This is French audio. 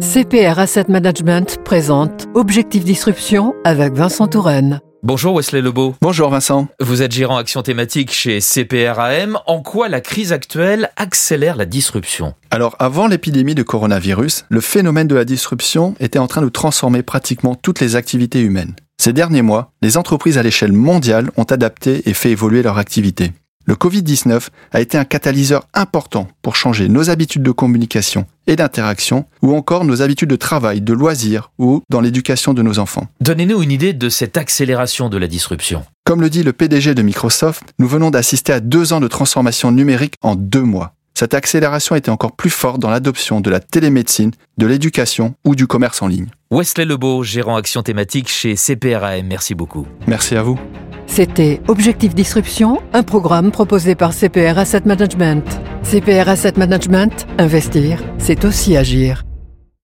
CPR Asset Management présente Objectif Disruption avec Vincent Touraine. Bonjour Wesley Lebeau. Bonjour Vincent. Vous êtes gérant action thématique chez CPRAM. En quoi la crise actuelle accélère la disruption? Alors avant l'épidémie de coronavirus, le phénomène de la disruption était en train de transformer pratiquement toutes les activités humaines. Ces derniers mois, les entreprises à l'échelle mondiale ont adapté et fait évoluer leur activité. Le Covid-19 a été un catalyseur important pour changer nos habitudes de communication et d'interaction, ou encore nos habitudes de travail, de loisirs ou dans l'éducation de nos enfants. Donnez-nous une idée de cette accélération de la disruption. Comme le dit le PDG de Microsoft, nous venons d'assister à deux ans de transformation numérique en deux mois. Cette accélération était encore plus forte dans l'adoption de la télémédecine, de l'éducation ou du commerce en ligne. Wesley Lebeau, gérant action thématique chez CPRAM. Merci beaucoup. Merci à vous. C'était Objectif Disruption, un programme proposé par CPR Asset Management. CPR Asset Management, investir, c'est aussi agir.